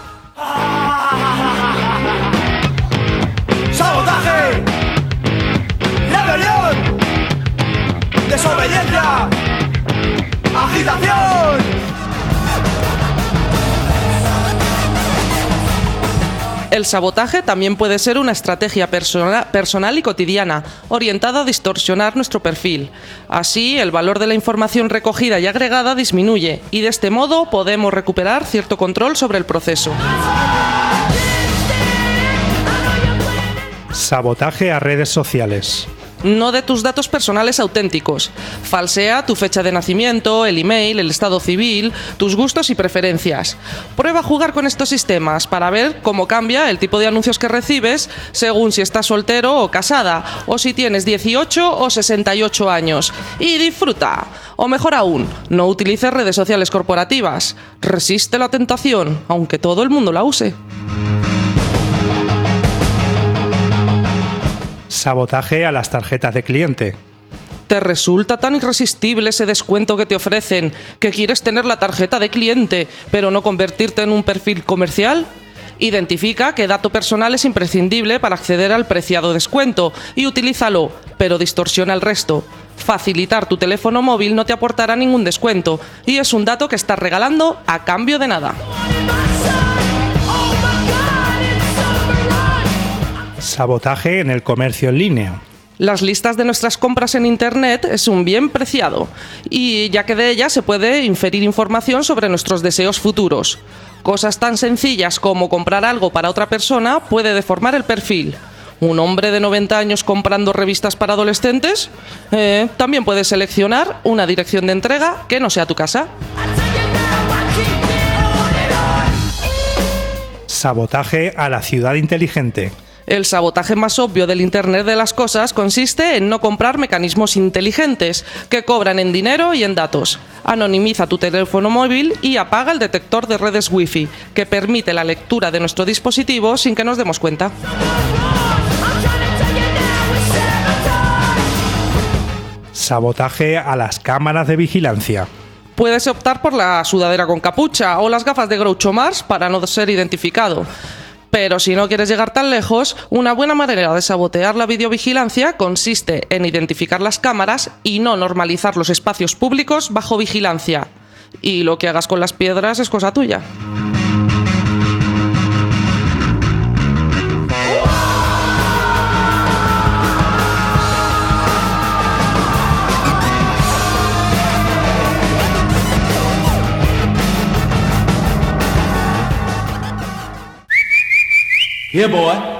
El sabotaje también puede ser una estrategia persona- personal y cotidiana, orientada a distorsionar nuestro perfil. Así, el valor de la información recogida y agregada disminuye, y de este modo podemos recuperar cierto control sobre el proceso. Sabotaje a redes sociales. No de tus datos personales auténticos. Falsea tu fecha de nacimiento, el email, el estado civil, tus gustos y preferencias. Prueba a jugar con estos sistemas para ver cómo cambia el tipo de anuncios que recibes según si estás soltero o casada, o si tienes 18 o 68 años. Y disfruta. O mejor aún, no utilices redes sociales corporativas. Resiste la tentación, aunque todo el mundo la use. Sabotaje a las tarjetas de cliente. ¿Te resulta tan irresistible ese descuento que te ofrecen que quieres tener la tarjeta de cliente, pero no convertirte en un perfil comercial? Identifica qué dato personal es imprescindible para acceder al preciado descuento y utilízalo, pero distorsiona el resto. Facilitar tu teléfono móvil no te aportará ningún descuento y es un dato que estás regalando a cambio de nada. Sabotaje en el comercio en línea. Las listas de nuestras compras en Internet es un bien preciado y ya que de ellas se puede inferir información sobre nuestros deseos futuros. Cosas tan sencillas como comprar algo para otra persona puede deformar el perfil. ¿Un hombre de 90 años comprando revistas para adolescentes? Eh, también puedes seleccionar una dirección de entrega que no sea tu casa. Sabotaje a la ciudad inteligente. El sabotaje más obvio del Internet de las Cosas consiste en no comprar mecanismos inteligentes que cobran en dinero y en datos. Anonimiza tu teléfono móvil y apaga el detector de redes Wi-Fi, que permite la lectura de nuestro dispositivo sin que nos demos cuenta. Sabotaje a las cámaras de vigilancia. Puedes optar por la sudadera con capucha o las gafas de Groucho Mars para no ser identificado. Pero si no quieres llegar tan lejos, una buena manera de sabotear la videovigilancia consiste en identificar las cámaras y no normalizar los espacios públicos bajo vigilancia. Y lo que hagas con las piedras es cosa tuya. Here, boy.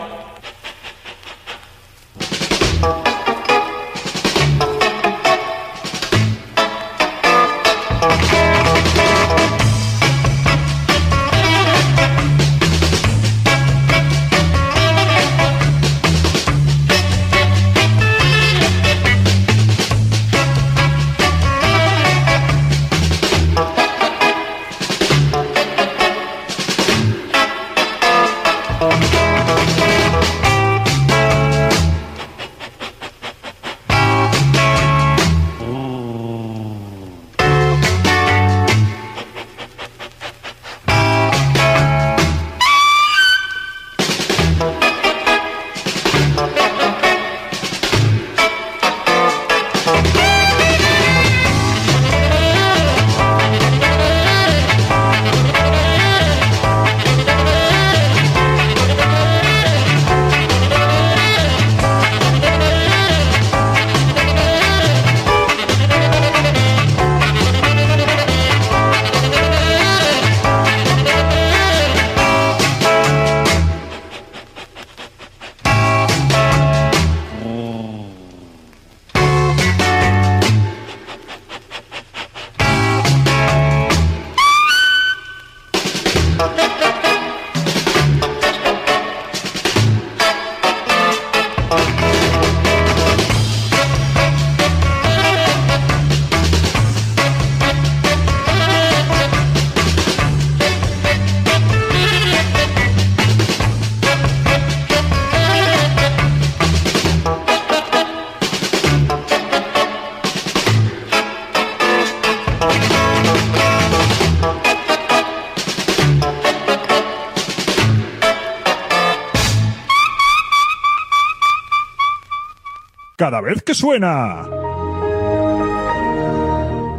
Cada vez que suena.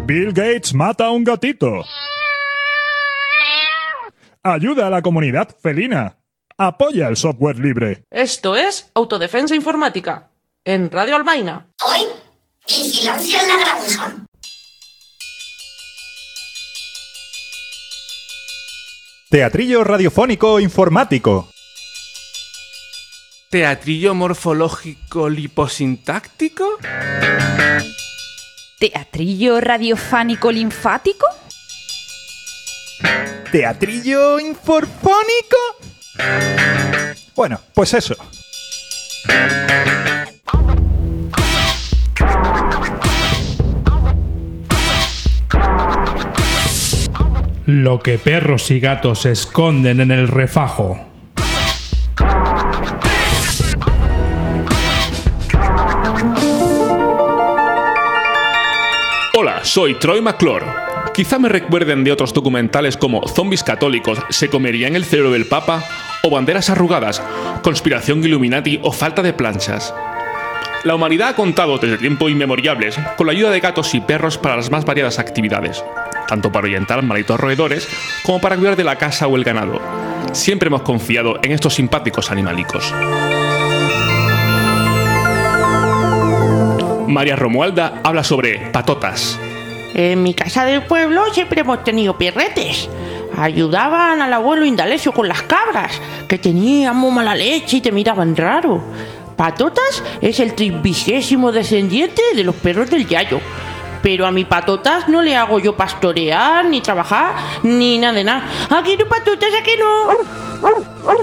Bill Gates mata a un gatito. Ayuda a la comunidad felina. Apoya el software libre. Esto es Autodefensa Informática, en Radio Albaina. Hoy, vigilancia en la granja. Teatrillo radiofónico informático. ¿Teatrillo morfológico liposintáctico? ¿Teatrillo radiofánico linfático? ¿Teatrillo inforfónico? Bueno, pues eso. Lo que perros y gatos esconden en el refajo. Soy Troy McClure. Quizá me recuerden de otros documentales como Zombies católicos, ¿Se comerían el cerebro del Papa? o Banderas arrugadas, Conspiración Illuminati o Falta de planchas. La humanidad ha contado desde tiempos inmemoriales con la ayuda de gatos y perros para las más variadas actividades, tanto para ahuyentar malditos roedores como para cuidar de la casa o el ganado. Siempre hemos confiado en estos simpáticos animalicos. María Romualda habla sobre patotas. En mi casa del pueblo siempre hemos tenido perretes. Ayudaban al abuelo Indalecio con las cabras, que tenían muy mala leche y te miraban raro. Patotas es el trigésimo descendiente de los perros del Yayo. Pero a mi patotas no le hago yo pastorear, ni trabajar, ni nada de nada. Aquí no patotas, aquí no.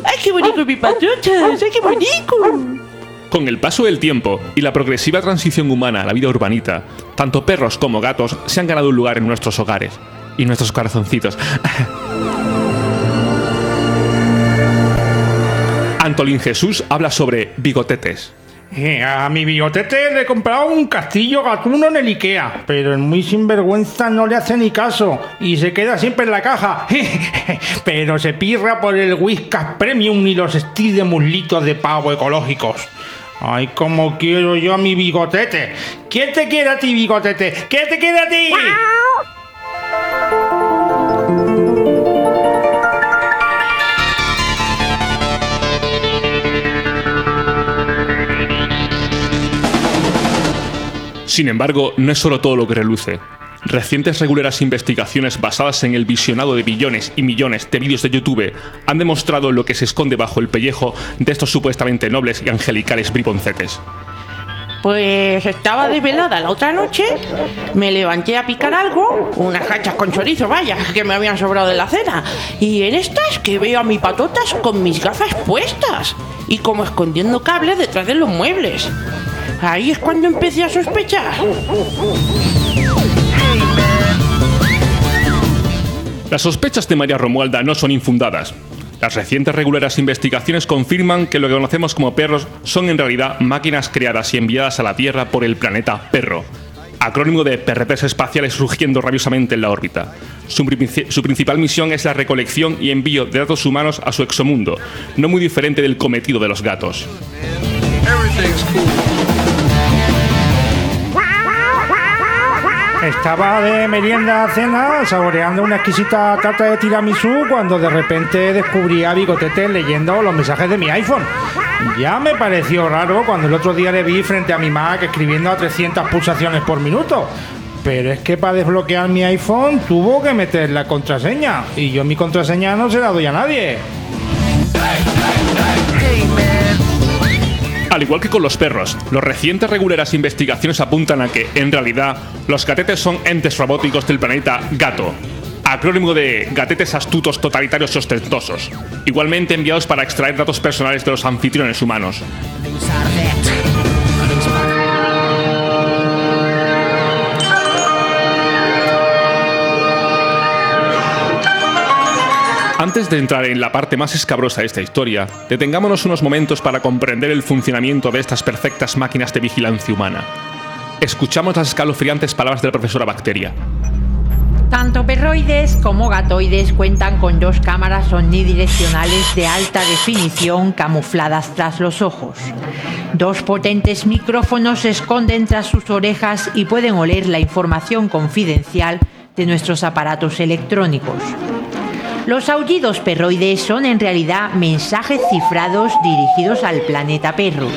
¡Ay, qué bonito mi patotas! ¡Ay, qué bonito! Con el paso del tiempo y la progresiva transición humana a la vida urbanita, tanto perros como gatos se han ganado un lugar en nuestros hogares y nuestros corazoncitos. Antolín Jesús habla sobre bigotetes. Eh, a mi bigotete le he comprado un castillo gatuno en el Ikea, pero el muy sinvergüenza no le hace ni caso y se queda siempre en la caja. pero se pirra por el Whiskas Premium y los sticks de muslitos de pavo ecológicos. Ay, como quiero yo a mi bigotete. ¿Quién te quiere a ti, bigotete? ¿Quién te quiere a ti? Sin embargo, no es solo todo lo que reluce. Recientes regulares investigaciones basadas en el visionado de billones y millones de vídeos de YouTube han demostrado lo que se esconde bajo el pellejo de estos supuestamente nobles y angelicales briponcetes. Pues estaba desvelada la otra noche, me levanté a picar algo, unas cachas con chorizo, vaya, que me habían sobrado de la cena. Y en estas que veo a mi patotas con mis gafas puestas y como escondiendo cables detrás de los muebles. Ahí es cuando empecé a sospechar. Las sospechas de María Romualda no son infundadas. Las recientes regulares investigaciones confirman que lo que conocemos como perros son en realidad máquinas creadas y enviadas a la Tierra por el planeta Perro, acrónimo de perretes espaciales rugiendo rabiosamente en la órbita. Su principal misión es la recolección y envío de datos humanos a su exomundo, no muy diferente del cometido de los gatos. Estaba de merienda a cena saboreando una exquisita tarta de tiramisú cuando de repente descubrí a Bigotete leyendo los mensajes de mi iPhone. Ya me pareció raro cuando el otro día le vi frente a mi Mac escribiendo a 300 pulsaciones por minuto. Pero es que para desbloquear mi iPhone tuvo que meter la contraseña. Y yo mi contraseña no se la doy a nadie. Al igual que con los perros, los recientes regulares investigaciones apuntan a que, en realidad, los gatetes son entes robóticos del planeta Gato, acrónimo de gatetes astutos totalitarios ostentosos, igualmente enviados para extraer datos personales de los anfitriones humanos. Antes de entrar en la parte más escabrosa de esta historia, detengámonos unos momentos para comprender el funcionamiento de estas perfectas máquinas de vigilancia humana. Escuchamos las escalofriantes palabras de la profesora Bacteria. Tanto perroides como gatoides cuentan con dos cámaras omnidireccionales de alta definición camufladas tras los ojos. Dos potentes micrófonos se esconden tras sus orejas y pueden oler la información confidencial de nuestros aparatos electrónicos. Los aullidos perroides son en realidad mensajes cifrados dirigidos al planeta perro.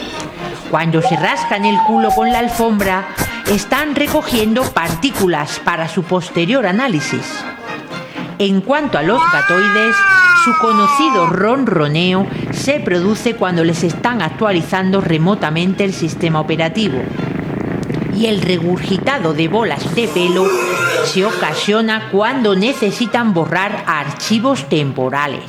Cuando se rascan el culo con la alfombra, están recogiendo partículas para su posterior análisis. En cuanto a los gatoides, su conocido ronroneo se produce cuando les están actualizando remotamente el sistema operativo. Y el regurgitado de bolas de pelo se ocasiona cuando necesitan borrar archivos temporales.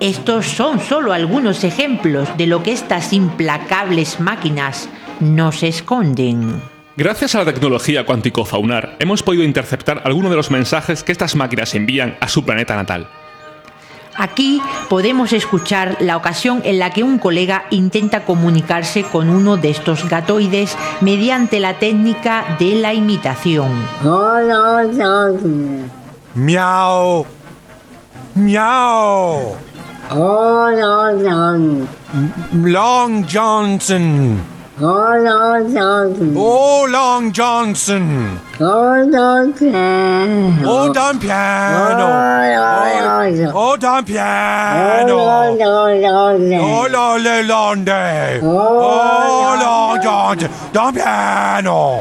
Estos son solo algunos ejemplos de lo que estas implacables máquinas nos esconden. Gracias a la tecnología cuántico-faunar, hemos podido interceptar algunos de los mensajes que estas máquinas envían a su planeta natal. Aquí podemos escuchar la ocasión en la que un colega intenta comunicarse con uno de estos gatoides mediante la técnica de la imitación. Miau. Miau. Long Johnson. Oh, Long Johnson. Oh, Don Piano. Oh, Don Piano. Oh, le, londe. Oh, Long Johnson. Don Piano.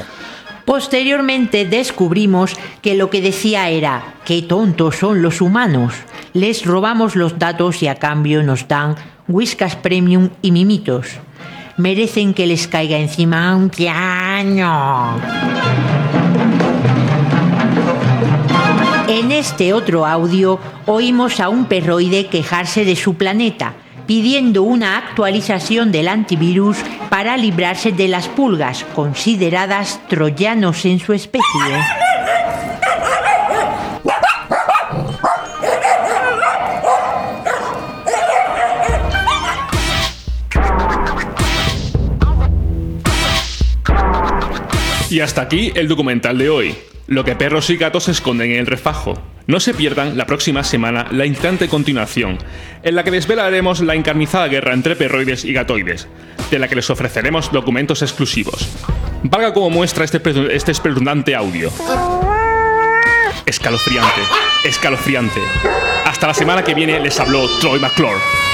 Posteriormente descubrimos que lo que decía era, qué tontos son los humanos. Les robamos los datos y a cambio nos dan Whiskas Premium y mimitos. Merecen que les caiga encima un piano. En este otro audio oímos a un perroide quejarse de su planeta, pidiendo una actualización del antivirus para librarse de las pulgas, consideradas troyanos en su especie. Y hasta aquí el documental de hoy. Lo que perros y gatos esconden en el refajo. No se pierdan la próxima semana la instante continuación, en la que desvelaremos la encarnizada guerra entre perroides y gatoides, de la que les ofreceremos documentos exclusivos. Valga como muestra este, este espeluznante audio. Escalofriante, escalofriante. Hasta la semana que viene les habló Troy McClure.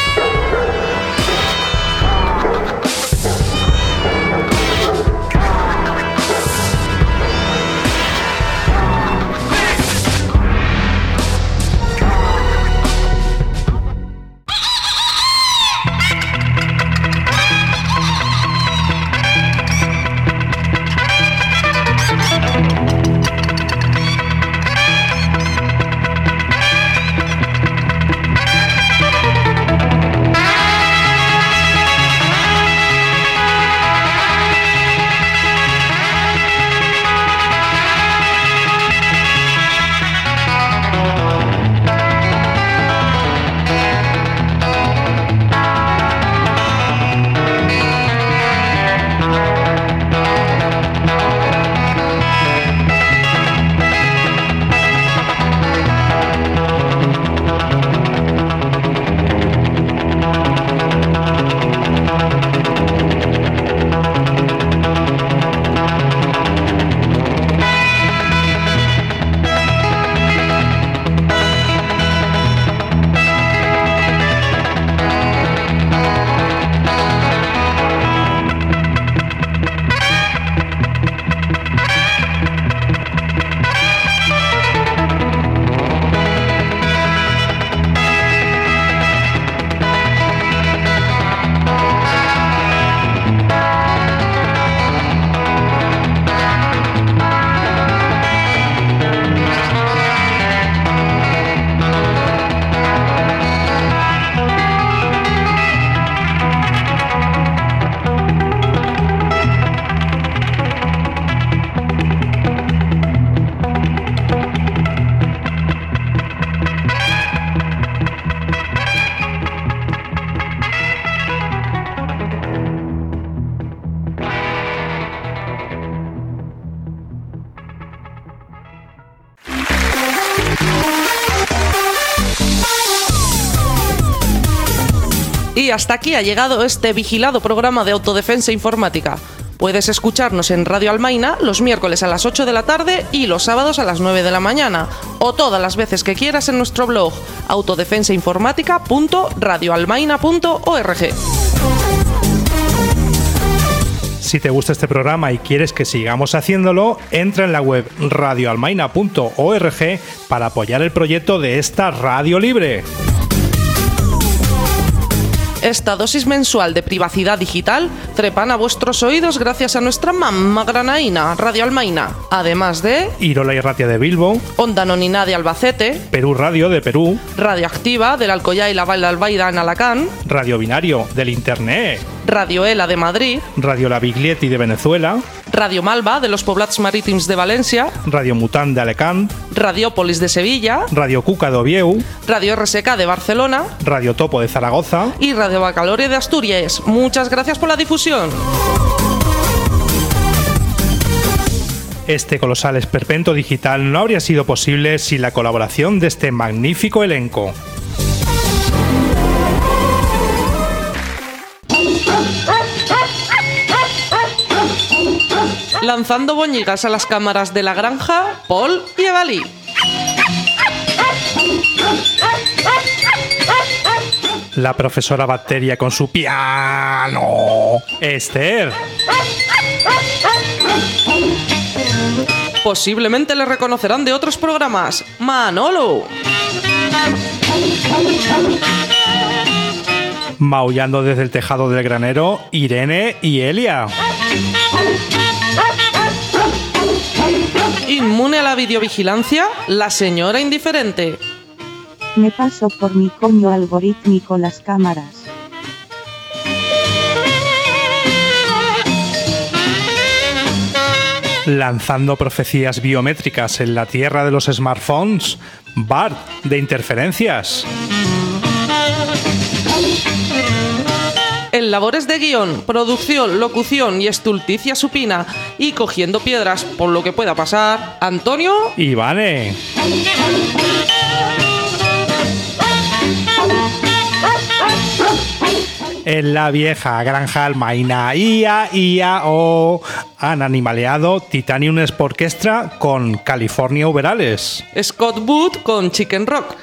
Hasta aquí ha llegado este vigilado programa de autodefensa informática. Puedes escucharnos en Radio Almaina los miércoles a las 8 de la tarde y los sábados a las 9 de la mañana, o todas las veces que quieras en nuestro blog autodefensainformática.radioalmaina.org. Si te gusta este programa y quieres que sigamos haciéndolo, entra en la web radioalmaina.org para apoyar el proyecto de esta radio libre. Esta dosis mensual de privacidad digital trepan a vuestros oídos gracias a nuestra mamá granaína, Radio Almaina. Además de Irola y Ratia de Bilbo, Onda Nonina de Albacete, Perú Radio de Perú, Radioactiva del Alcoyá y la de Albaida en Alacán, Radio Binario del Internet, Radio Ela de Madrid, Radio La Biglietti de Venezuela, Radio Malva de los Poblats Marítims de Valencia, Radio Mutant de Alecant, Radiópolis de Sevilla, Radio Cuca de Ovieu, Radio RSK de Barcelona Radio Topo de Zaragoza y Radio Bacalore de Asturias. Muchas gracias por la difusión. Este colosal esperpento digital no habría sido posible sin la colaboración de este magnífico elenco. Lanzando boñigas a las cámaras de la granja, Paul y Evalí. La profesora Bacteria con su piano. Esther. Posiblemente le reconocerán de otros programas. Manolo. Maullando desde el tejado del granero, Irene y Elia. La videovigilancia, la señora indiferente. Me paso por mi coño algorítmico las cámaras. Lanzando profecías biométricas en la tierra de los smartphones, Bart de interferencias. En labores de guion, producción, locución y estulticia supina y cogiendo piedras por lo que pueda pasar, Antonio Ivane. En la vieja granja almaina, ia, ia, o. Han animaleado Titanium Sporkestra con California Uberales. Scott Wood con Chicken Rock.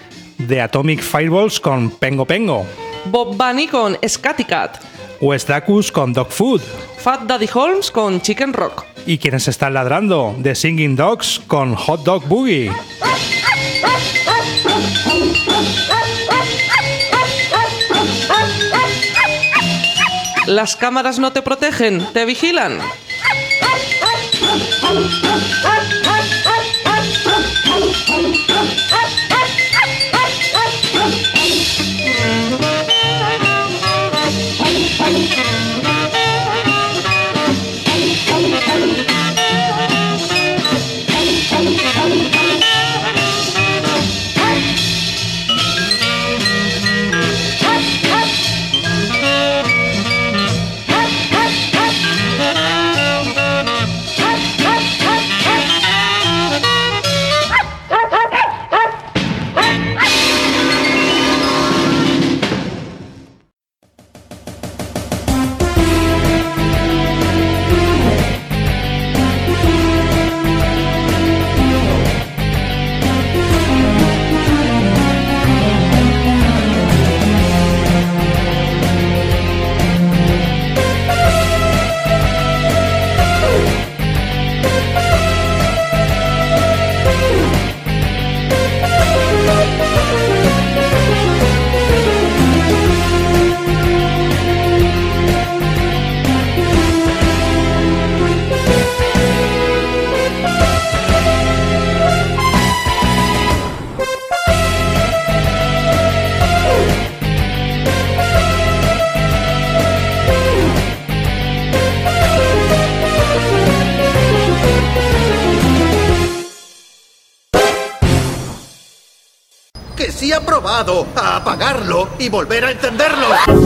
The Atomic Fireballs con Pengo Pengo. Bob Bunny con Scattycat. West Dacus con Dog Food. Fat Daddy Holmes con Chicken Rock. ¿Y quienes están ladrando? The Singing Dogs con Hot Dog Boogie. Las cámaras no te protegen, te vigilan. Y volver a encenderlo.